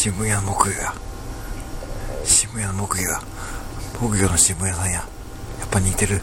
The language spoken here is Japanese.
渋谷の木魚や。渋谷の木魚や。木魚の渋谷さんや。やっぱ似てる。